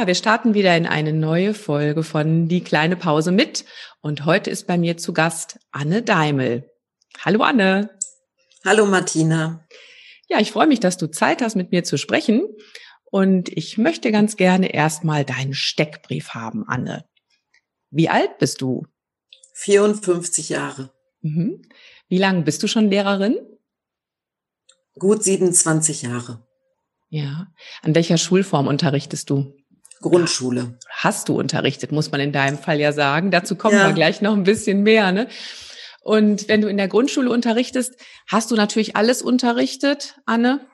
Ja, wir starten wieder in eine neue Folge von Die kleine Pause mit. Und heute ist bei mir zu Gast Anne Daimel. Hallo Anne. Hallo Martina. Ja, ich freue mich, dass du Zeit hast, mit mir zu sprechen. Und ich möchte ganz gerne erstmal deinen Steckbrief haben, Anne. Wie alt bist du? 54 Jahre. Mhm. Wie lange bist du schon Lehrerin? Gut 27 Jahre. Ja. An welcher Schulform unterrichtest du? Grundschule. Hast du unterrichtet, muss man in deinem Fall ja sagen. Dazu kommen ja. wir gleich noch ein bisschen mehr. Ne? Und wenn du in der Grundschule unterrichtest, hast du natürlich alles unterrichtet, Anne.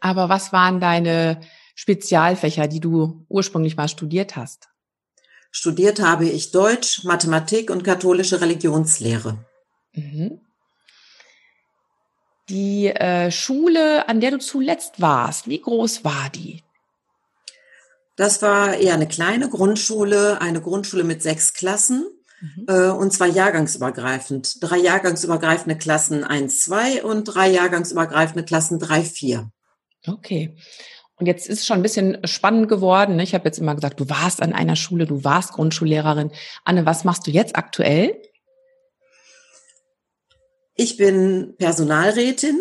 Aber was waren deine Spezialfächer, die du ursprünglich mal studiert hast? Studiert habe ich Deutsch, Mathematik und katholische Religionslehre. Mhm. Die äh, Schule, an der du zuletzt warst, wie groß war die? Das war eher eine kleine Grundschule, eine Grundschule mit sechs Klassen mhm. äh, und zwar jahrgangsübergreifend. Drei jahrgangsübergreifende Klassen 1, 2 und drei jahrgangsübergreifende Klassen 3, 4. Okay. Und jetzt ist es schon ein bisschen spannend geworden. Ne? Ich habe jetzt immer gesagt, du warst an einer Schule, du warst Grundschullehrerin. Anne, was machst du jetzt aktuell? Ich bin Personalrätin.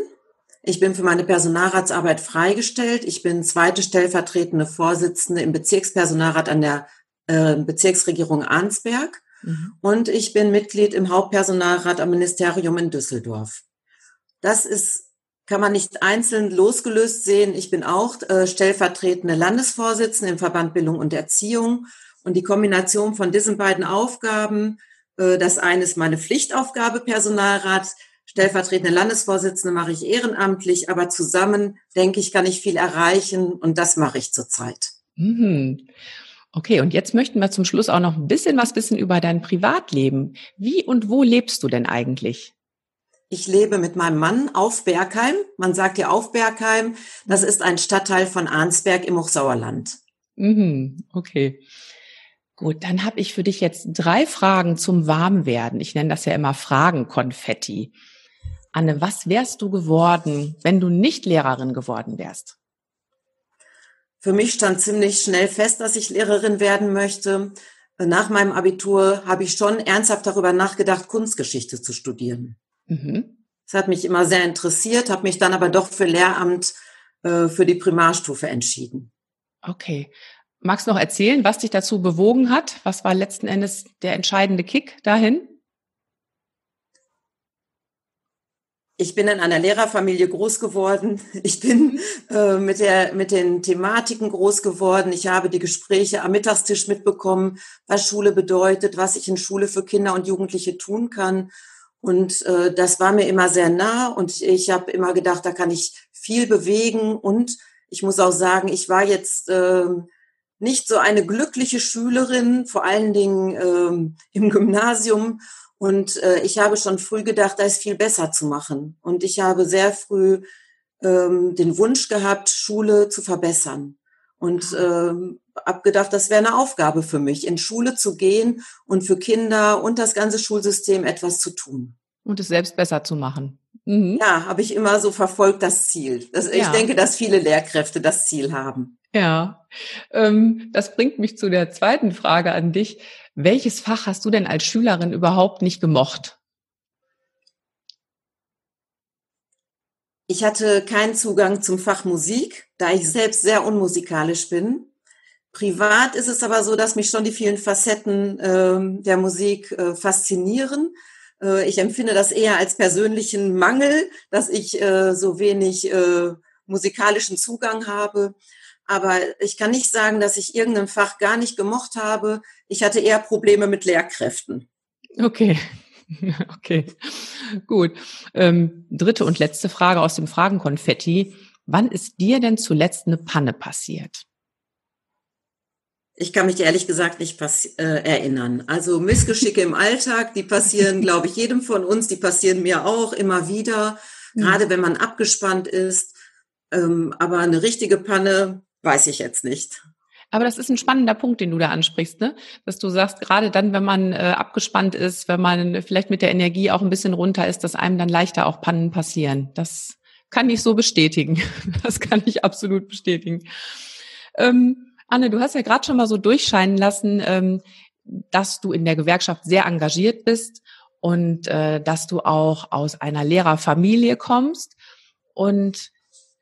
Ich bin für meine Personalratsarbeit freigestellt. Ich bin zweite stellvertretende Vorsitzende im Bezirkspersonalrat an der äh, Bezirksregierung Arnsberg. Mhm. Und ich bin Mitglied im Hauptpersonalrat am Ministerium in Düsseldorf. Das ist kann man nicht einzeln losgelöst sehen. Ich bin auch äh, stellvertretende Landesvorsitzende im Verband Bildung und Erziehung. Und die Kombination von diesen beiden Aufgaben, äh, das eine ist meine Pflichtaufgabe Personalrat, stellvertretende Landesvorsitzende mache ich ehrenamtlich, aber zusammen, denke ich, kann ich viel erreichen und das mache ich zurzeit. Mhm. Okay, und jetzt möchten wir zum Schluss auch noch ein bisschen was wissen über dein Privatleben. Wie und wo lebst du denn eigentlich? Ich lebe mit meinem Mann auf Bergheim. Man sagt ja auf Bergheim. Das ist ein Stadtteil von Arnsberg im Hochsauerland. Mhm, okay. Gut, dann habe ich für dich jetzt drei Fragen zum Warmwerden. Ich nenne das ja immer Fragenkonfetti. Anne, was wärst du geworden, wenn du nicht Lehrerin geworden wärst? Für mich stand ziemlich schnell fest, dass ich Lehrerin werden möchte. Nach meinem Abitur habe ich schon ernsthaft darüber nachgedacht, Kunstgeschichte zu studieren. Mhm. Das hat mich immer sehr interessiert, habe mich dann aber doch für Lehramt äh, für die Primarstufe entschieden. Okay. Magst du noch erzählen, was dich dazu bewogen hat? Was war letzten Endes der entscheidende Kick dahin? Ich bin in einer Lehrerfamilie groß geworden. Ich bin äh, mit, der, mit den Thematiken groß geworden. Ich habe die Gespräche am Mittagstisch mitbekommen, was Schule bedeutet, was ich in Schule für Kinder und Jugendliche tun kann. Und äh, das war mir immer sehr nah und ich habe immer gedacht, da kann ich viel bewegen. Und ich muss auch sagen, ich war jetzt äh, nicht so eine glückliche Schülerin, vor allen Dingen äh, im Gymnasium. Und äh, ich habe schon früh gedacht, da ist viel besser zu machen. Und ich habe sehr früh ähm, den Wunsch gehabt, Schule zu verbessern. Und ähm, habe gedacht, das wäre eine Aufgabe für mich, in Schule zu gehen und für Kinder und das ganze Schulsystem etwas zu tun. Und es selbst besser zu machen. Mhm. Ja, habe ich immer so verfolgt, das Ziel. Das, ja. Ich denke, dass viele Lehrkräfte das Ziel haben. Ja, ähm, das bringt mich zu der zweiten Frage an dich. Welches Fach hast du denn als Schülerin überhaupt nicht gemocht? Ich hatte keinen Zugang zum Fach Musik, da ich selbst sehr unmusikalisch bin. Privat ist es aber so, dass mich schon die vielen Facetten äh, der Musik äh, faszinieren. Äh, ich empfinde das eher als persönlichen Mangel, dass ich äh, so wenig äh, musikalischen Zugang habe. Aber ich kann nicht sagen, dass ich irgendein Fach gar nicht gemocht habe. Ich hatte eher Probleme mit Lehrkräften. Okay. Okay, gut. Ähm, dritte und letzte Frage aus dem Fragenkonfetti. Wann ist dir denn zuletzt eine Panne passiert? Ich kann mich ehrlich gesagt nicht äh, erinnern. Also Missgeschicke im Alltag, die passieren, glaube ich, jedem von uns, die passieren mir auch immer wieder, mhm. gerade wenn man abgespannt ist. Ähm, aber eine richtige Panne weiß ich jetzt nicht. Aber das ist ein spannender Punkt, den du da ansprichst, ne? Dass du sagst, gerade dann, wenn man äh, abgespannt ist, wenn man vielleicht mit der Energie auch ein bisschen runter ist, dass einem dann leichter auch Pannen passieren. Das kann ich so bestätigen. Das kann ich absolut bestätigen. Ähm, Anne, du hast ja gerade schon mal so durchscheinen lassen, ähm, dass du in der Gewerkschaft sehr engagiert bist und äh, dass du auch aus einer Lehrerfamilie kommst. Und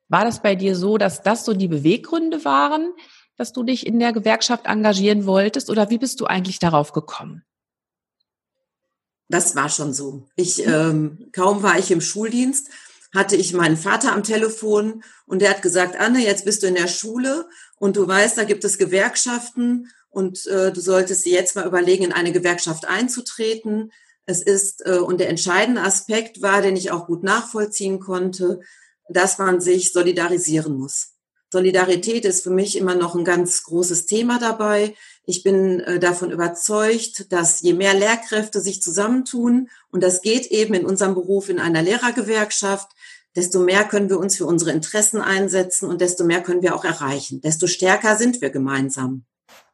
war das bei dir so, dass das so die Beweggründe waren, dass du dich in der Gewerkschaft engagieren wolltest oder wie bist du eigentlich darauf gekommen? Das war schon so. Ich ähm, kaum war ich im Schuldienst, hatte ich meinen Vater am Telefon und der hat gesagt, Anne, jetzt bist du in der Schule und du weißt, da gibt es Gewerkschaften und äh, du solltest dir jetzt mal überlegen, in eine Gewerkschaft einzutreten. Es ist, äh, und der entscheidende Aspekt war, den ich auch gut nachvollziehen konnte, dass man sich solidarisieren muss. Solidarität ist für mich immer noch ein ganz großes Thema dabei. Ich bin äh, davon überzeugt, dass je mehr Lehrkräfte sich zusammentun, und das geht eben in unserem Beruf in einer Lehrergewerkschaft, desto mehr können wir uns für unsere Interessen einsetzen und desto mehr können wir auch erreichen. Desto stärker sind wir gemeinsam.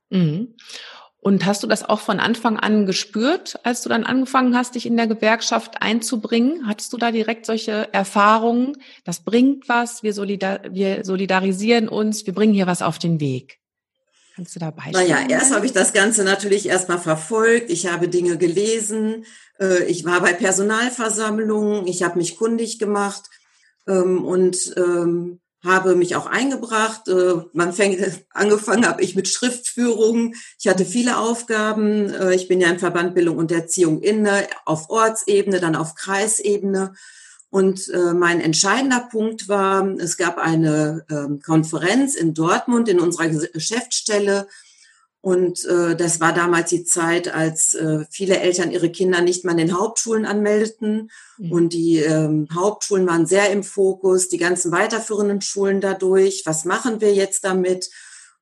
Mhm. Und hast du das auch von Anfang an gespürt, als du dann angefangen hast, dich in der Gewerkschaft einzubringen? Hattest du da direkt solche Erfahrungen? Das bringt was, wir, solidar wir solidarisieren uns, wir bringen hier was auf den Weg. Kannst du da Beispiele Naja, erst habe ich das Ganze natürlich erstmal verfolgt. Ich habe Dinge gelesen. Äh, ich war bei Personalversammlungen. Ich habe mich kundig gemacht. Ähm, und ähm, habe mich auch eingebracht. Äh, man fängt, angefangen habe ich mit Schriftführung. Ich hatte viele Aufgaben. Äh, ich bin ja im Verband Bildung und Erziehung inne, auf Ortsebene, dann auf Kreisebene. Und äh, mein entscheidender Punkt war, es gab eine ähm, Konferenz in Dortmund in unserer Geschäftsstelle und äh, das war damals die Zeit, als äh, viele Eltern ihre Kinder nicht mehr in den Hauptschulen anmeldeten. Mhm. Und die ähm, Hauptschulen waren sehr im Fokus, die ganzen weiterführenden Schulen dadurch. Was machen wir jetzt damit?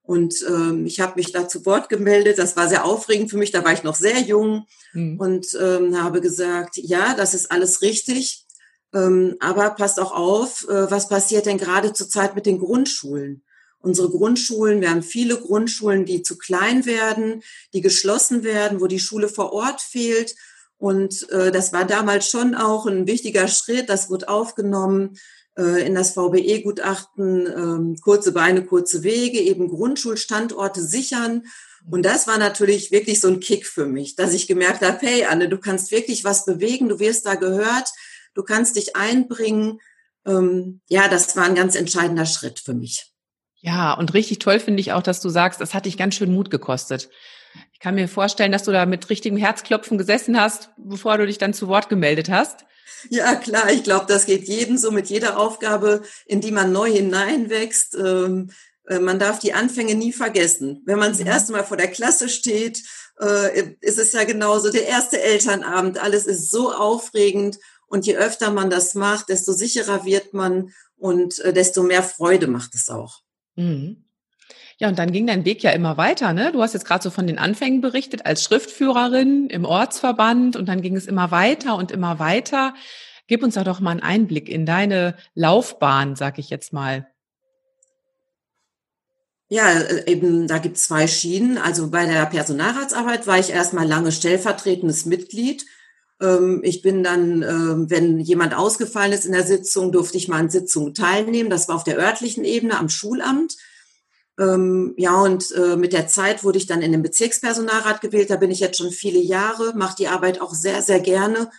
Und ähm, ich habe mich da zu Wort gemeldet. Das war sehr aufregend für mich. Da war ich noch sehr jung mhm. und ähm, habe gesagt, ja, das ist alles richtig. Ähm, aber passt auch auf, äh, was passiert denn gerade zurzeit mit den Grundschulen? Unsere Grundschulen, wir haben viele Grundschulen, die zu klein werden, die geschlossen werden, wo die Schule vor Ort fehlt. Und äh, das war damals schon auch ein wichtiger Schritt. Das wird aufgenommen äh, in das VBE-Gutachten, äh, kurze Beine, kurze Wege, eben Grundschulstandorte sichern. Und das war natürlich wirklich so ein Kick für mich, dass ich gemerkt habe, hey Anne, du kannst wirklich was bewegen, du wirst da gehört, du kannst dich einbringen. Ähm, ja, das war ein ganz entscheidender Schritt für mich. Ja, und richtig toll finde ich auch, dass du sagst, das hat dich ganz schön Mut gekostet. Ich kann mir vorstellen, dass du da mit richtigem Herzklopfen gesessen hast, bevor du dich dann zu Wort gemeldet hast. Ja, klar, ich glaube, das geht jedem so mit jeder Aufgabe, in die man neu hineinwächst. Ähm, äh, man darf die Anfänge nie vergessen. Wenn man das mhm. erste Mal vor der Klasse steht, äh, ist es ja genauso der erste Elternabend. Alles ist so aufregend. Und je öfter man das macht, desto sicherer wird man und äh, desto mehr Freude macht es auch. Mhm. Ja, und dann ging dein Weg ja immer weiter, ne? Du hast jetzt gerade so von den Anfängen berichtet als Schriftführerin im Ortsverband und dann ging es immer weiter und immer weiter. Gib uns doch mal einen Einblick in deine Laufbahn, sag ich jetzt mal. Ja, äh, eben, da gibt es zwei Schienen. Also bei der Personalratsarbeit war ich erstmal lange stellvertretendes Mitglied ich bin dann, ähm, wenn jemand ausgefallen ist in der Sitzung, durfte ich mal an Sitzungen teilnehmen. Das war auf der örtlichen Ebene am Schulamt. Ähm, ja, und äh, mit der Zeit wurde ich dann in den Bezirkspersonalrat gewählt. Da bin ich jetzt schon viele Jahre, mache die Arbeit auch sehr, sehr gerne.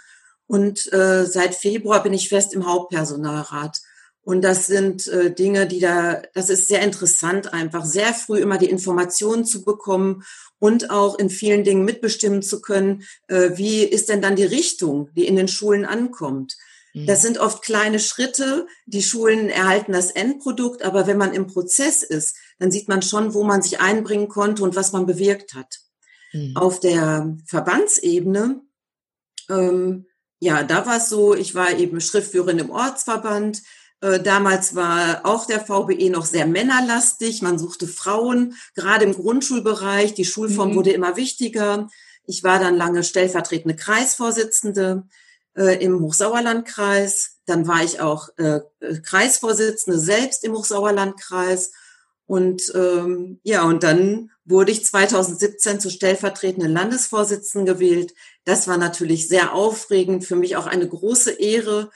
Und äh, seit Februar bin ich fest im Hauptpersonalrat. Und das sind äh, Dinge, die da, das ist sehr interessant, einfach sehr früh immer die Informationen zu bekommen und auch in vielen Dingen mitbestimmen zu können, äh, wie ist denn dann die Richtung, die in den Schulen ankommt. Mhm. Das sind oft kleine Schritte. Die Schulen erhalten das Endprodukt, aber wenn man im Prozess ist, dann sieht man schon, wo man sich einbringen konnte und was man bewirkt hat. Mhm. Auf der Verbandsebene ähm, ja, da war es so, ich war eben Schriftführerin im Ortsverband. Äh, damals war auch der VBE noch sehr männerlastig. Man suchte Frauen, gerade im Grundschulbereich. Die Schulform mhm. wurde immer wichtiger. Ich war dann lange stellvertretende Kreisvorsitzende äh, im Hochsauerlandkreis. Dann war ich auch äh, Kreisvorsitzende selbst im Hochsauerlandkreis. Und ähm, ja, und dann wurde ich 2017 zur stellvertretenden Landesvorsitzenden gewählt. Das war natürlich sehr aufregend, für mich auch eine große Ehre.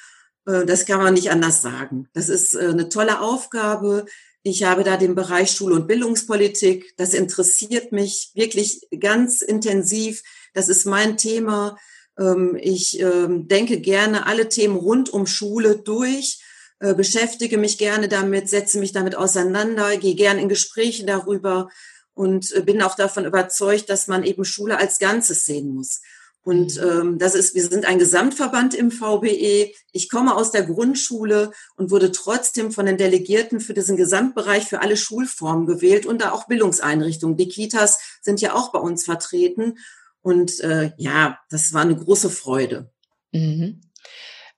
Äh, das kann man nicht anders sagen. Das ist äh, eine tolle Aufgabe. Ich habe da den Bereich Schule- und Bildungspolitik. Das interessiert mich wirklich ganz intensiv. Das ist mein Thema. Ähm, ich ähm, denke gerne alle Themen rund um Schule durch äh, beschäftige mich gerne damit, setze mich damit auseinander, gehe gerne in Gespräche darüber und bin auch davon überzeugt, dass man eben Schule als Ganzes sehen muss. Und mhm. ähm, das ist, wir sind ein Gesamtverband im VBE. Ich komme aus der Grundschule und wurde trotzdem von den Delegierten für diesen Gesamtbereich für alle Schulformen gewählt und da auch Bildungseinrichtungen. Die Kitas sind ja auch bei uns vertreten. Und äh, ja, das war eine große Freude. Mhm.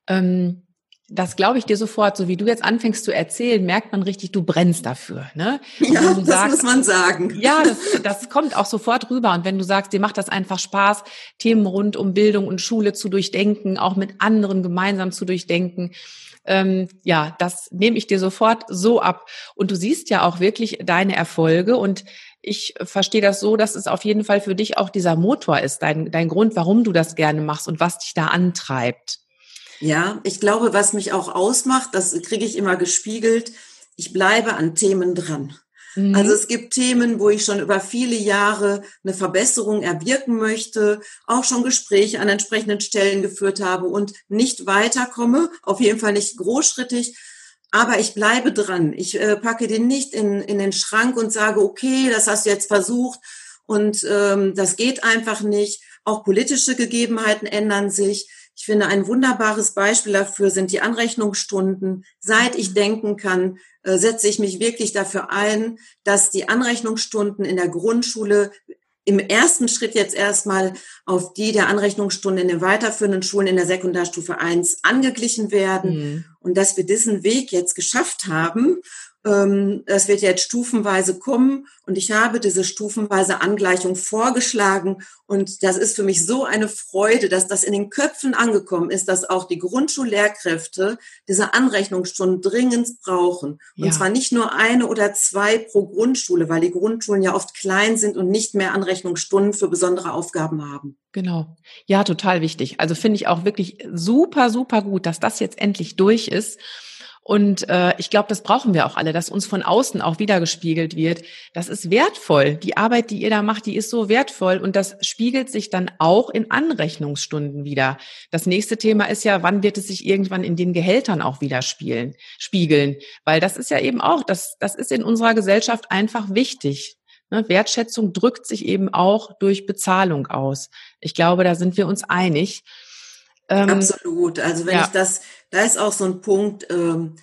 Ähm das glaube ich dir sofort, so wie du jetzt anfängst zu erzählen, merkt man richtig, du brennst dafür. Ne? Ja, das sagst, muss man sagen. Ja, das, das kommt auch sofort rüber. Und wenn du sagst, dir macht das einfach Spaß, Themen rund um Bildung und Schule zu durchdenken, auch mit anderen gemeinsam zu durchdenken, ähm, ja, das nehme ich dir sofort so ab. Und du siehst ja auch wirklich deine Erfolge und ich verstehe das so, dass es auf jeden Fall für dich auch dieser Motor ist, dein, dein Grund, warum du das gerne machst und was dich da antreibt. Ja, ich glaube, was mich auch ausmacht, das kriege ich immer gespiegelt, ich bleibe an Themen dran. Mhm. Also es gibt Themen, wo ich schon über viele Jahre eine Verbesserung erwirken möchte, auch schon Gespräche an entsprechenden Stellen geführt habe und nicht weiterkomme, auf jeden Fall nicht großschrittig, aber ich bleibe dran. Ich äh, packe den nicht in, in den Schrank und sage, okay, das hast du jetzt versucht und ähm, das geht einfach nicht. Auch politische Gegebenheiten ändern sich. Ich finde, ein wunderbares Beispiel dafür sind die Anrechnungsstunden. Seit ich denken kann, äh, setze ich mich wirklich dafür ein, dass die Anrechnungsstunden in der Grundschule im ersten Schritt jetzt erstmal auf die der Anrechnungsstunden in den weiterführenden Schulen in der Sekundarstufe 1 angeglichen werden mhm. und dass wir diesen Weg jetzt geschafft haben das wird jetzt stufenweise kommen und ich habe diese stufenweise Angleichung vorgeschlagen und das ist für mich so eine Freude, dass das in den Köpfen angekommen ist, dass auch die Grundschullehrkräfte diese Anrechnungsstunden dringend brauchen. Und ja. zwar nicht nur eine oder zwei pro Grundschule, weil die Grundschulen ja oft klein sind und nicht mehr Anrechnungsstunden für besondere Aufgaben haben. Genau. Ja, total wichtig. Also finde ich auch wirklich super, super gut, dass das jetzt endlich durch ist. Und äh, ich glaube, das brauchen wir auch alle, dass uns von außen auch wiedergespiegelt wird. Das ist wertvoll. Die Arbeit, die ihr da macht, die ist so wertvoll und das spiegelt sich dann auch in Anrechnungsstunden wieder. Das nächste Thema ist ja, wann wird es sich irgendwann in den Gehältern auch wieder spielen, spiegeln? Weil das ist ja eben auch, das, das ist in unserer Gesellschaft einfach wichtig. Ne? Wertschätzung drückt sich eben auch durch Bezahlung aus. Ich glaube, da sind wir uns einig. Ähm, Absolut. Also wenn ja. ich das, da ist auch so ein Punkt, ähm,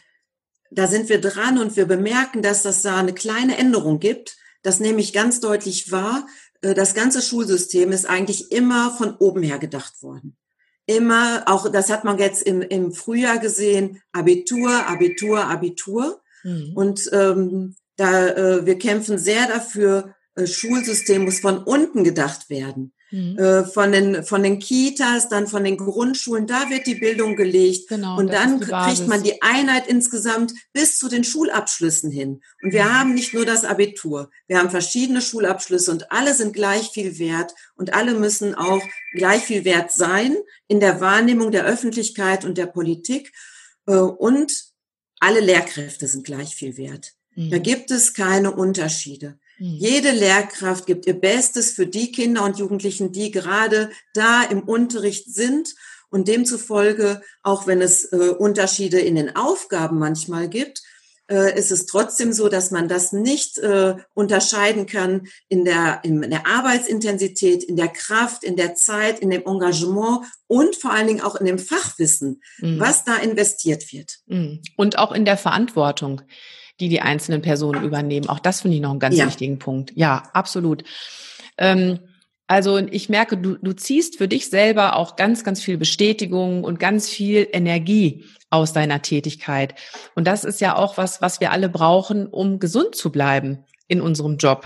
da sind wir dran und wir bemerken, dass das da eine kleine Änderung gibt. Das nehme ich ganz deutlich wahr. Äh, das ganze Schulsystem ist eigentlich immer von oben her gedacht worden. Immer, auch das hat man jetzt im, im Frühjahr gesehen, Abitur, Abitur, Abitur. Mhm. Und ähm, da äh, wir kämpfen sehr dafür, äh, Schulsystem muss von unten gedacht werden. Mhm. Äh, von den von den Kitas, dann von den Grundschulen, da wird die Bildung gelegt genau, und dann kriegt man die Einheit insgesamt bis zu den Schulabschlüssen hin. Und wir mhm. haben nicht nur das Abitur, wir haben verschiedene Schulabschlüsse und alle sind gleich viel wert und alle müssen auch gleich viel wert sein in der Wahrnehmung der Öffentlichkeit und der Politik äh, und alle Lehrkräfte sind gleich viel wert. Mhm. Da gibt es keine Unterschiede. Mhm. Jede Lehrkraft gibt ihr Bestes für die Kinder und Jugendlichen, die gerade da im Unterricht sind. Und demzufolge, auch wenn es äh, Unterschiede in den Aufgaben manchmal gibt, äh, ist es trotzdem so, dass man das nicht äh, unterscheiden kann in der, in der Arbeitsintensität, in der Kraft, in der Zeit, in dem Engagement und vor allen Dingen auch in dem Fachwissen, mhm. was da investiert wird. Mhm. Und auch in der Verantwortung die die einzelnen Personen übernehmen. Auch das finde ich noch einen ganz ja. wichtigen Punkt. Ja, absolut. Ähm, Also ich merke, du, du ziehst für dich selber auch ganz, ganz viel Bestätigung und ganz viel Energie aus deiner Tätigkeit. Und das ist ja auch was, was wir alle brauchen, um gesund zu bleiben in unserem Job.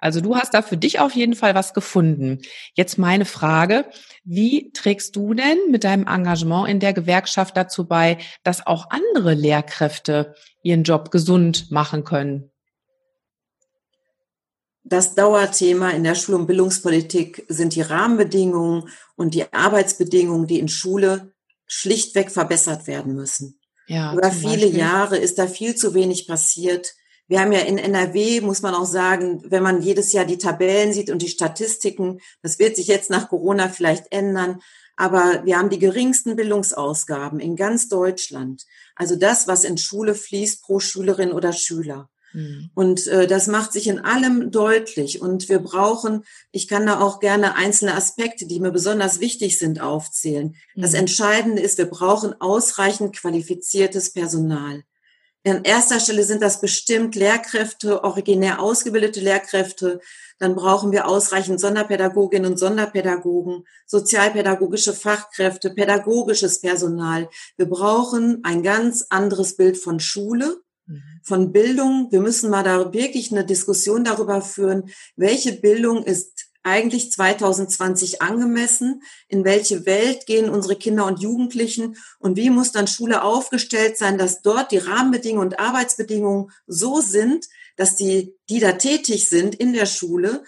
Also du hast da für dich auf jeden Fall was gefunden. Jetzt meine Frage, wie trägst du denn mit deinem Engagement in der Gewerkschaft dazu bei, dass auch andere Lehrkräfte ihren Job gesund machen können? Das Dauerthema in der Schul- und Bildungspolitik sind die Rahmenbedingungen und die Arbeitsbedingungen, die in Schule schlichtweg verbessert werden müssen. Ja, Über viele. Jahre ist da viel zu wenig passiert. Wir haben ja in NRW, muss man auch sagen, wenn man jedes Jahr die Tabellen sieht und die Statistiken, das wird sich jetzt nach Corona vielleicht ändern, aber wir haben die geringsten Bildungsausgaben in ganz Deutschland. Also das, was in Schule fließt pro Schülerin oder Schüler. Mhm. Und äh, das macht sich in allem deutlich. Und wir brauchen, ich kann da auch gerne einzelne Aspekte, die mir besonders wichtig sind, aufzählen. Mhm. Das Entscheidende ist, wir brauchen ausreichend qualifiziertes Personal. An erster Stelle sind das bestimmt Lehrkräfte, originär ausgebildete Lehrkräfte. Dann brauchen wir ausreichend Sonderpädagoginnen und Sonderpädagogen, sozialpädagogische Fachkräfte, pädagogisches Personal. Wir brauchen ein ganz anderes Bild von Schule, mhm. von Bildung. Wir müssen mal da wirklich eine Diskussion darüber führen, welche Bildung ist eigentlich 2020 angemessen? In welche Welt gehen unsere Kinder und Jugendlichen? Und wie muss dann Schule aufgestellt sein, dass dort die Rahmenbedingungen und Arbeitsbedingungen so sind, dass die, die da tätig sind in der Schule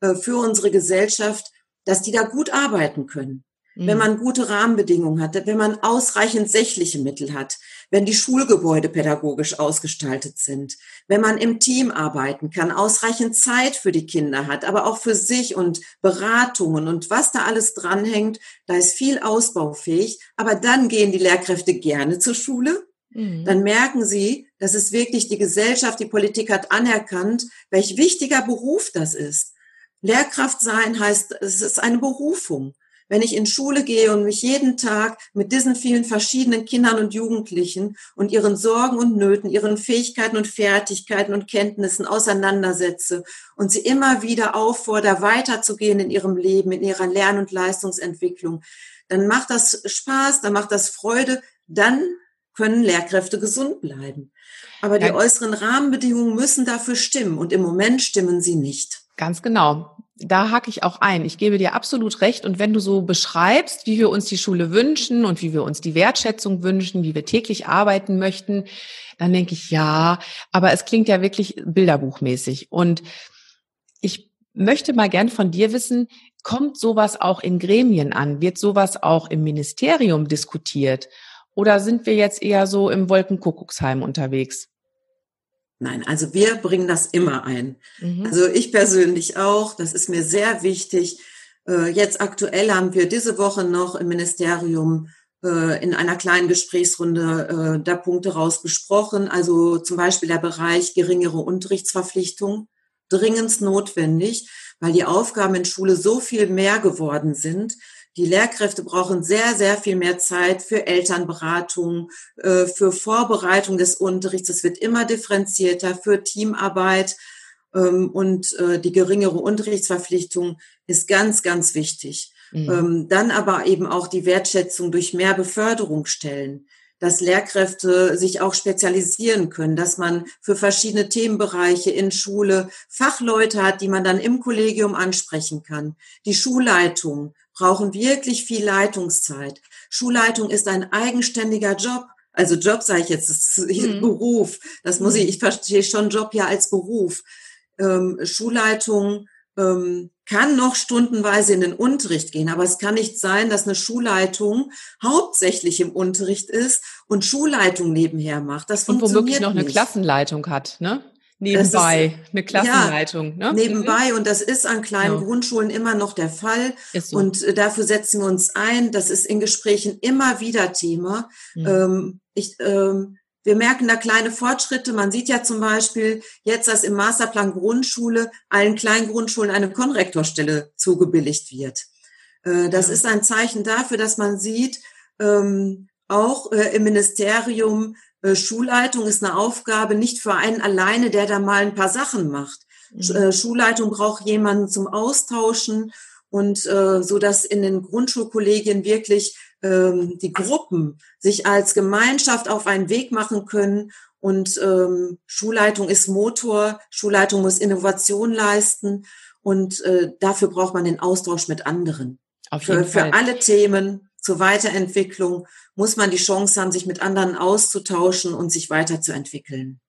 äh, für unsere Gesellschaft, dass die da gut arbeiten können? Mhm. Wenn man gute Rahmenbedingungen hat, wenn man ausreichend sächliche Mittel hat, wenn die Schulgebäude pädagogisch ausgestaltet sind, wenn man im Team arbeiten kann, ausreichend Zeit für die Kinder hat, aber auch für sich und Beratungen und was da alles dranhängt, da ist viel ausbaufähig. Aber dann gehen die Lehrkräfte gerne zur Schule. Mhm. Dann merken sie, dass es wirklich die Gesellschaft, die Politik hat anerkannt, welch wichtiger Beruf das ist. Lehrkraft sein heißt, es ist eine Berufung wenn ich in Schule gehe und mich jeden Tag mit diesen vielen verschiedenen Kindern und Jugendlichen und ihren Sorgen und Nöten, ihren Fähigkeiten und Fertigkeiten und Kenntnissen auseinandersetze und sie immer wieder auffordere, weiterzugehen in ihrem Leben, in ihrer Lern- und Leistungsentwicklung, dann macht das Spaß, dann macht das Freude, dann können Lehrkräfte gesund bleiben. Aber die äußeren Rahmenbedingungen müssen dafür stimmen und im Moment stimmen sie nicht. Ganz genau da hake ich auch ein. Ich gebe dir absolut recht. Und wenn du so beschreibst, wie wir uns die Schule wünschen und wie wir uns die Wertschätzung wünschen, wie wir täglich arbeiten möchten, dann denke ich, ja, aber es klingt ja wirklich bilderbuchmäßig. Und ich möchte mal gern von dir wissen, kommt sowas auch in Gremien an? Wird sowas auch im Ministerium diskutiert? Oder sind wir jetzt eher so im Wolkenkuckucksheim unterwegs? Nein, also wir bringen das immer ein. Mhm. Also ich persönlich auch, das ist mir sehr wichtig. Äh, jetzt aktuell haben wir diese Woche noch im Ministerium äh, in einer kleinen Gesprächsrunde äh, da Punkte rausgesprochen. Also zum Beispiel der Bereich geringere Unterrichtsverpflichtung, dringend notwendig, weil die Aufgaben in Schule so viel mehr geworden sind, die Lehrkräfte brauchen sehr, sehr viel mehr Zeit für Elternberatung, äh, für Vorbereitung des Unterrichts. Es wird immer differenzierter für Teamarbeit. Ähm, und äh, die geringere Unterrichtsverpflichtung ist ganz, ganz wichtig. Mhm. Ähm, dann aber eben auch die Wertschätzung durch mehr Beförderungsstellen dass Lehrkräfte sich auch spezialisieren können, dass man für verschiedene Themenbereiche in Schule Fachleute hat, die man dann im Kollegium ansprechen kann. Die Schulleitung brauchen wirklich viel Leitungszeit. Schulleitung ist ein eigenständiger Job. Also Job sage ich jetzt, das ist mhm. Beruf. Das muss ich, mhm. ich verstehe schon Job ja als Beruf. Ähm, Schulleitung ähm, kann noch stundenweise in den Unterricht gehen, aber es kann nicht sein, dass eine Schulleitung hauptsächlich im Unterricht ist und Schulleitung nebenher macht. Das und womöglich noch nicht. eine Klassenleitung hat, ne? Nebenbei, ist, eine Klassenleitung. Ja, ne? Nebenbei, und das ist an kleinen ja. Grundschulen immer noch der Fall. So. Und äh, dafür setzen wir uns ein. Das ist in Gesprächen immer wieder Thema. Mhm. Ähm, ich, ähm, wir merken da kleine Fortschritte. Man sieht ja zum Beispiel jetzt, dass im Masterplan Grundschule allen kleinen Grundschulen eine Konrektorstelle zugebilligt wird. Äh, das ja. ist ein Zeichen dafür, dass man sieht, ähm, auch äh, im Ministerium Schulleitung ist eine Aufgabe nicht für einen alleine, der da mal ein paar Sachen macht. Mhm. Äh, Schulleitung braucht jemanden zum Austauschen und äh, so dass in den Grundschulkollegien wirklich ähm, die Gruppen sich als Gemeinschaft auf einen Weg machen können und ähm, Schulleitung ist Motor, Schulleitung muss Innovation leisten und äh, dafür braucht man den Austausch mit anderen. Auf jeden für, Fall. für alle Themen zur Weiterentwicklung muss man die Chance haben, sich mit anderen auszutauschen und sich weiterzuentwickeln.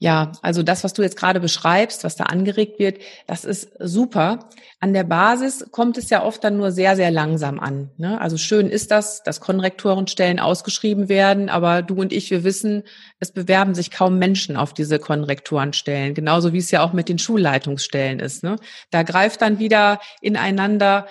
Ja, also das, was du jetzt gerade beschreibst, was da angeregt wird, das ist super. An der Basis kommt es ja oft dann nur sehr, sehr langsam an. Ne? Also schön ist das, dass Konrektorenstellen ausgeschrieben werden, aber du und ich, wir wissen, es bewerben sich kaum Menschen auf diese Konrektorenstellen, genauso wie es ja auch mit den Schulleitungsstellen ist. Ne? Da greift dann wieder ineinander,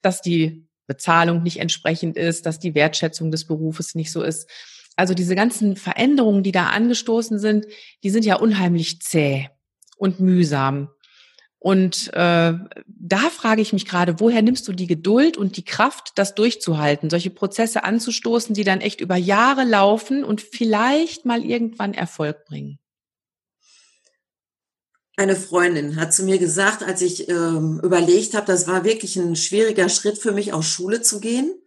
dass die Bezahlung nicht entsprechend ist, dass die Wertschätzung des Berufes nicht so ist. Also diese ganzen Veränderungen, die da angestoßen sind, die sind ja unheimlich zäh und mühsam. Und äh, da frage ich mich gerade, woher nimmst du die Geduld und die Kraft, das durchzuhalten, solche Prozesse anzustoßen, die dann echt über Jahre laufen und vielleicht mal irgendwann Erfolg bringen? Eine Freundin hat zu mir gesagt, als ich ähm, überlegt habe, das war wirklich ein schwieriger Schritt für mich, aus Schule zu gehen.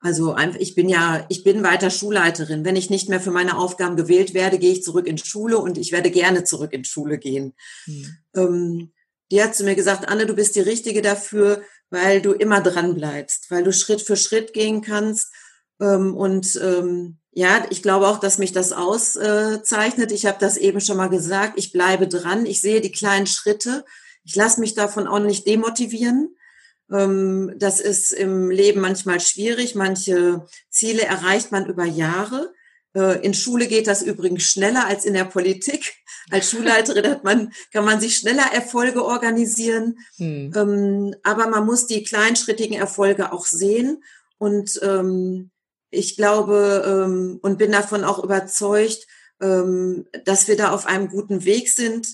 Also ich bin ja, ich bin weiter Schulleiterin. Wenn ich nicht mehr für meine Aufgaben gewählt werde, gehe ich zurück in Schule und ich werde gerne zurück in Schule gehen. Mhm. Ähm, die hat zu mir gesagt, Anne, du bist die Richtige dafür, weil du immer dran bleibst, weil du Schritt für Schritt gehen kannst. Ähm, und ähm, ja, ich glaube auch, dass mich das auszeichnet. Ich habe das eben schon mal gesagt. Ich bleibe dran. Ich sehe die kleinen Schritte. Ich lasse mich davon auch nicht demotivieren ähm, das ist im Leben manchmal schwierig. Manche Ziele erreicht man über Jahre. Äh, in Schule geht das übrigens schneller als in der Politik. Als Schulleiterin hat man, kann man sich schneller Erfolge organisieren. Hm. Ähm, aber man muss die kleinschrittigen Erfolge auch sehen. Und ähm, ich glaube und bin davon auch überzeugt, dass wir da auf einem guten Weg sind.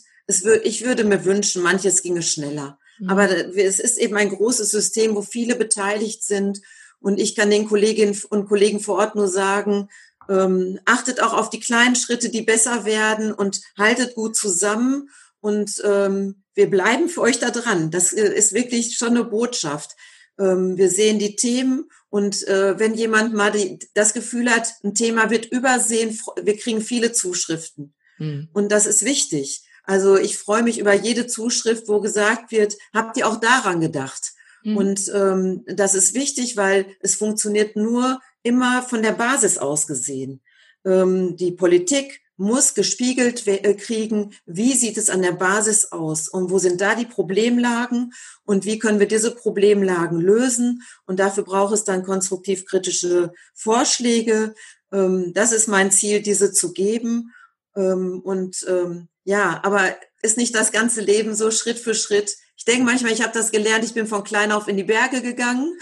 ich würde mir wünschen, manches ginge schneller. Aber mhm. es ist eben ein großes System, wo viele beteiligt sind. Und ich kann den Kolleginnen und Kollegen vor Ort nur sagen, ähm, achtet auch auf die kleinen Schritte, die besser werden und haltet gut zusammen. Und ähm, wir bleiben für euch da dran. Das äh, ist wirklich schon eine Botschaft. Ähm, wir sehen die Themen und äh, wenn jemand mal die, das Gefühl hat, ein Thema wird übersehen, wir kriegen viele Zuschriften. Mhm. Und das ist wichtig. Also ich freue mich über jede Zuschrift, wo gesagt wird, habt ihr auch daran gedacht? Mhm. Und ähm, das ist wichtig, weil es funktioniert nur immer von der Basis aus gesehen. Ähm, die Politik muss gespiegelt äh, kriegen, wie sieht es an der Basis aus und wo sind da die Problemlagen und wie können wir diese Problemlagen lösen. Und dafür braucht es dann konstruktiv-kritische Vorschläge. Ähm, das ist mein Ziel, diese zu geben. Ähm, und ähm, ja, aber ist nicht das ganze Leben so Schritt für Schritt. Ich denke manchmal, ich habe das gelernt, ich bin von klein auf in die Berge gegangen.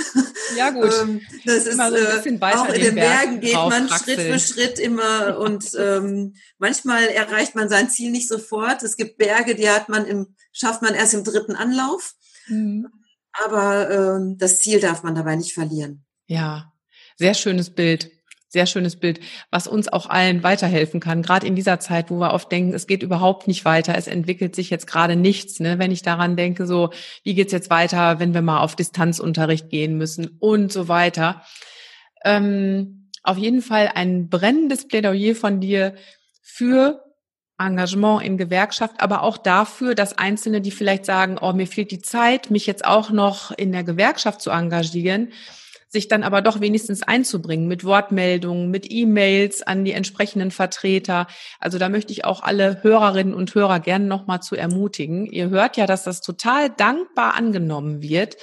Ja, gut. Ähm, das ist, so weiter auch in den Bergen geht man Schritt für Schritt immer und ähm, manchmal erreicht man sein Ziel nicht sofort. Es gibt Berge, die hat man im, schafft man erst im dritten Anlauf. Mhm. Aber ähm, das Ziel darf man dabei nicht verlieren. Ja, sehr schönes Bild sehr schönes Bild, was uns auch allen weiterhelfen kann, gerade in dieser Zeit, wo wir oft denken, es geht überhaupt nicht weiter, es entwickelt sich jetzt gerade nichts. Ne? Wenn ich daran denke, so, wie geht's jetzt weiter, wenn wir mal auf Distanzunterricht gehen müssen und so weiter. Ähm, auf jeden Fall ein brennendes Plädoyer von dir für Engagement in Gewerkschaft, aber auch dafür, dass Einzelne, die vielleicht sagen, oh, mir fehlt die Zeit, mich jetzt auch noch in der Gewerkschaft zu engagieren, sich dann aber doch wenigstens einzubringen mit Wortmeldungen, mit E-Mails an die entsprechenden Vertreter. Also da möchte ich auch alle Hörerinnen und Hörer gerne nochmal zu ermutigen. Ihr hört ja, dass das total dankbar angenommen wird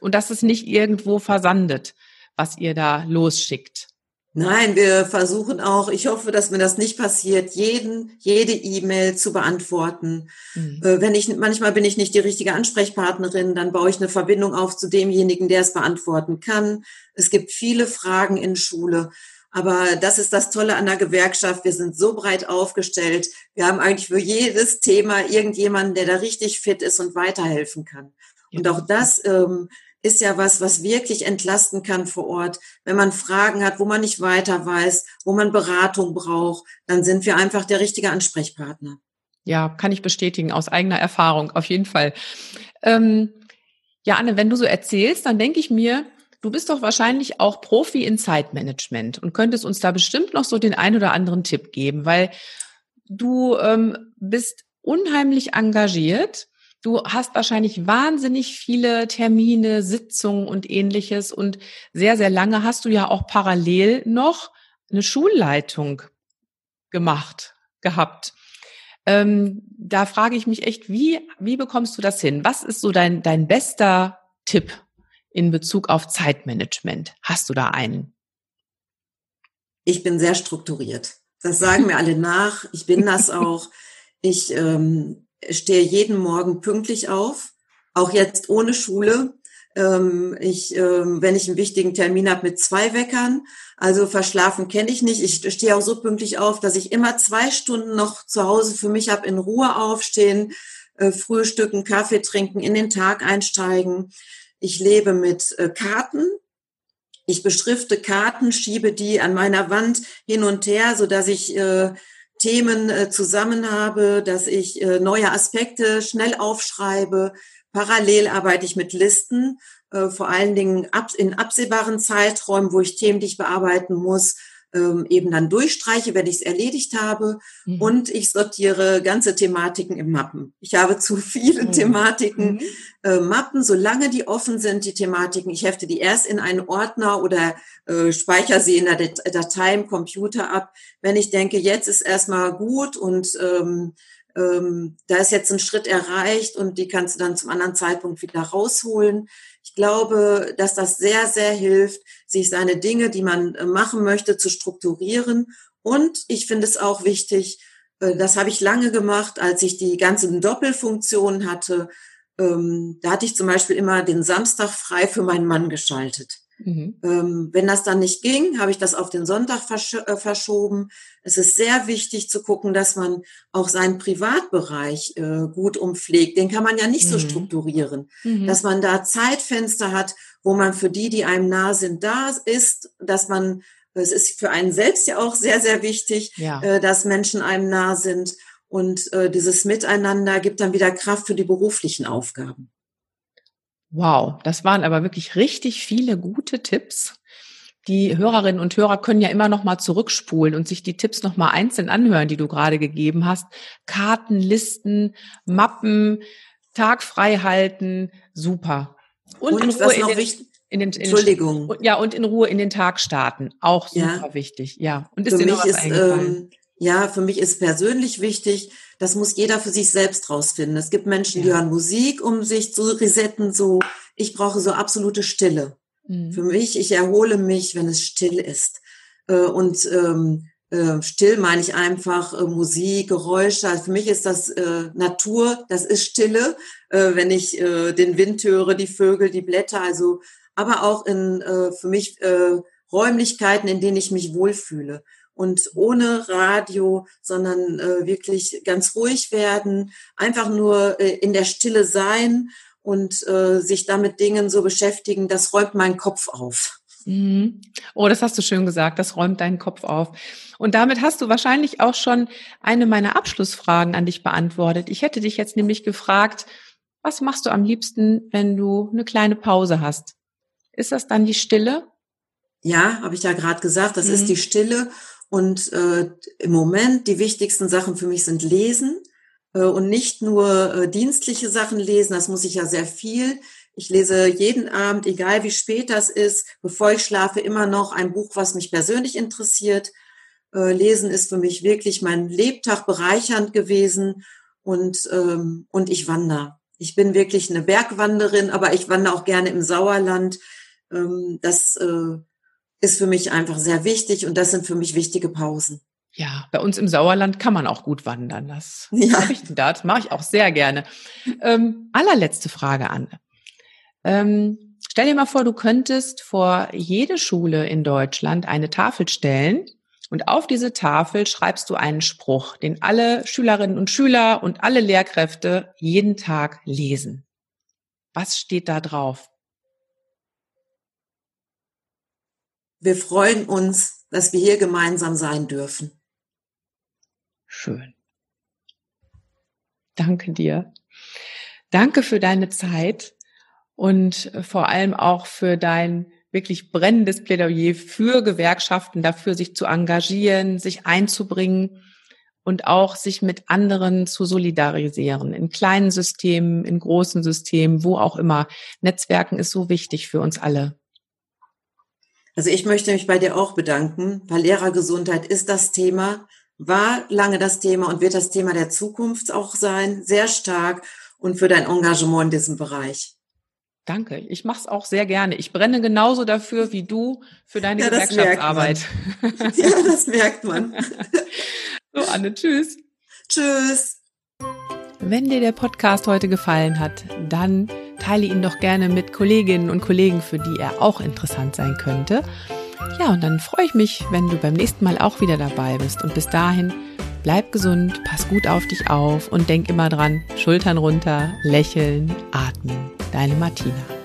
und dass es nicht irgendwo versandet, was ihr da losschickt. Nein, wir versuchen auch, ich hoffe, dass mir das nicht passiert, jeden, jede E-Mail zu beantworten. Mhm. Äh, wenn ich, manchmal bin ich nicht die richtige Ansprechpartnerin, dann baue ich eine Verbindung auf zu demjenigen, der es beantworten kann. Es gibt viele Fragen in Schule. Aber das ist das Tolle an der Gewerkschaft. Wir sind so breit aufgestellt. Wir haben eigentlich für jedes Thema irgendjemanden, der da richtig fit ist und weiterhelfen kann. Und auch das ähm, ist ja was, was wirklich entlasten kann vor Ort. Wenn man Fragen hat, wo man nicht weiter weiß, wo man Beratung braucht, dann sind wir einfach der richtige Ansprechpartner. Ja, kann ich bestätigen aus eigener Erfahrung, auf jeden Fall. Ähm, Ja, Anne, wenn du so erzählst, dann denke ich mir, du bist doch wahrscheinlich auch Profi in Zeitmanagement und könntest uns da bestimmt noch so den ein oder anderen Tipp geben, weil du ähm, bist unheimlich engagiert. Du hast wahrscheinlich wahnsinnig viele Termine, Sitzungen und ähnliches und sehr, sehr lange hast du ja auch parallel noch eine Schulleitung gemacht, gehabt. Ähm, da frage ich mich echt, wie, wie bekommst du das hin? Was ist so dein, dein bester Tipp in Bezug auf Zeitmanagement? Hast du da einen? Ich bin sehr strukturiert. Das sagen mir alle nach. Ich bin das auch. Ich ähm, stehe jeden Morgen pünktlich auf, auch jetzt ohne Schule. Ähm, ich, ähm, wenn ich einen wichtigen Termin habe mit zwei Weckern, also verschlafen kenne ich nicht. Ich stehe auch so pünktlich auf, dass ich immer zwei Stunden noch zu Hause für mich habe, in Ruhe aufstehen, äh, frühstücken, Kaffee trinken, in den Tag einsteigen. Ich lebe mit äh, Karten. Ich beschrifte Karten, schiebe die an meiner Wand hin und her, so dass ich äh, Themen äh, zusammen habe, dass ich neue Aspekte schnell aufschreibe. Parallel arbeite ich mit Listen vor allen Dingen in absehbaren Zeiträumen, wo ich Themen, die ich bearbeiten muss, ähm, eben dann durchstreiche, wenn ich es erledigt habe. Mhm. Und ich sortiere ganze Thematiken im Mappen. Ich habe zu viele mhm. Thematiken, mhm. äh, Mappen, solange die offen sind, die Thematiken. Ich hefte die erst in einen Ordner oder äh, speichere sie in der Datei im Computer ab. Wenn ich denke, jetzt ist erstmal gut und ähm, ähm, da ist jetzt ein Schritt erreicht und die kannst du dann zum anderen Zeitpunkt wieder rausholen. Ich glaube, dass das sehr, sehr hilft, sich seine Dinge, die man äh, machen möchte, zu strukturieren. Und ich finde es auch wichtig, äh, das habe ich lange gemacht, als ich die ganzen Doppelfunktionen hatte. Ähm, da hatte ich zum Beispiel immer den Samstag frei für meinen Mann geschaltet. Mhm. Ähm, wenn das dann nicht ging, habe ich das auf den Sonntag versch äh, verschoben. Es ist sehr wichtig zu gucken, dass man auch seinen Privatbereich äh, gut umpflegt. Den kann man ja nicht mhm. so strukturieren, mhm. dass man da Zeitfenster hat, wo man für die, die einem nah sind, da ist, dass man, es ist für einen selbst ja auch sehr, sehr wichtig, ja. äh, dass Menschen einem nah sind. Und äh, dieses Miteinander gibt dann wieder Kraft für die beruflichen Aufgaben. Wow, das waren aber wirklich richtig viele gute Tipps. Die Hörerinnen und Hörer können ja immer noch mal zurückspulen und sich die Tipps noch mal einzeln anhören, die du gerade gegeben hast. Karten, Listen, Mappen, Tag frei halten, super. Und, und in Ruhe in den, wichtig, in den, in Entschuldigung. Den, ja, und in Ruhe in den Tag starten, auch super ja. wichtig. Ja. Und ist Für dir noch was ist, eingefallen? Ähm, ja, für mich ist persönlich wichtig, das muss jeder für sich selbst rausfinden. Es gibt Menschen, die hören Musik, um sich zu resetten, so. Ich brauche so absolute Stille. Mhm. Für mich, ich erhole mich, wenn es still ist. Äh, und ähm, äh, still meine ich einfach äh, Musik, Geräusche. Also für mich ist das äh, Natur, das ist Stille, äh, wenn ich den Wind höre, die Vögel, die Blätter. Also, aber auch in für mich Räumlichkeiten, in denen ich mich wohlfühle und ohne Radio, sondern äh, wirklich ganz ruhig werden, einfach nur äh, in der Stille sein und äh, sich damit Dingen so beschäftigen, das räumt meinen Kopf auf. Mhm. Oh, das hast du schön gesagt, das räumt deinen Kopf auf. Und damit hast du wahrscheinlich auch schon eine meiner Abschlussfragen an dich beantwortet. Ich hätte dich jetzt nämlich gefragt, was machst du am liebsten, wenn du eine kleine Pause hast? Ist das dann die Stille? Ja, habe ich ja gerade gesagt, das mhm. ist die Stille. Und äh, im Moment die wichtigsten Sachen für mich sind Lesen äh, und nicht nur äh, dienstliche Sachen lesen. Das muss ich ja sehr viel. Ich lese jeden Abend, egal wie spät das ist, bevor ich schlafe, immer noch ein Buch, was mich persönlich interessiert. Äh, lesen ist für mich wirklich mein Lebtag bereichernd gewesen und, ähm, und ich wandere. Ich bin wirklich eine Bergwanderin, aber ich wandere auch gerne im Sauerland. Ähm, das äh, ist für mich einfach sehr wichtig und das sind für mich wichtige Pausen. Ja, bei uns im Sauerland kann man auch gut wandern. Das ja. ich das mache ich auch sehr gerne. Ähm, allerletzte Frage, Anne. Ähm, stell dir mal vor, du könntest vor jede Schule in Deutschland eine Tafel stellen und auf diese Tafel schreibst du einen Spruch, den alle Schülerinnen und Schüler und alle Lehrkräfte jeden Tag lesen. Was steht da drauf? Wir freuen uns, dass wir hier gemeinsam sein dürfen. Schön. Danke dir. Danke für deine Zeit. und vor allem auch für dein wirklich brennendes Plädoyer für Gewerkschaften, dafür sich zu engagieren, sich einzubringen und auch sich mit anderen zu solidarisieren, in kleinen Systemen, in großen Systemen, wo auch immer. Netzwerken ist so wichtig für uns alle. Also ich möchte mich bei dir auch bedanken, weil Lehrergesundheit ist das Thema, war lange das Thema und wird das Thema der Zukunft auch sein, sehr stark und für dein Engagement in diesem Bereich. Danke. Ich mache es auch sehr gerne. Ich brenne genauso dafür wie du für deine ja, Gewerkschaftsarbeit. Ja, das merkt man. so, Anne, tschüss. Tschüss. Wenn dir der Podcast heute gefallen hat, dann teile ihn doch gerne mit Kolleginnen und Kollegen, für die er auch interessant sein könnte. Ja, und dann freue ich mich, wenn du beim nächsten Mal auch wieder dabei bist. Und bis dahin, bleib gesund, pass gut auf dich auf und denk immer dran, Schultern runter, lächeln, atmen. Deine Martina.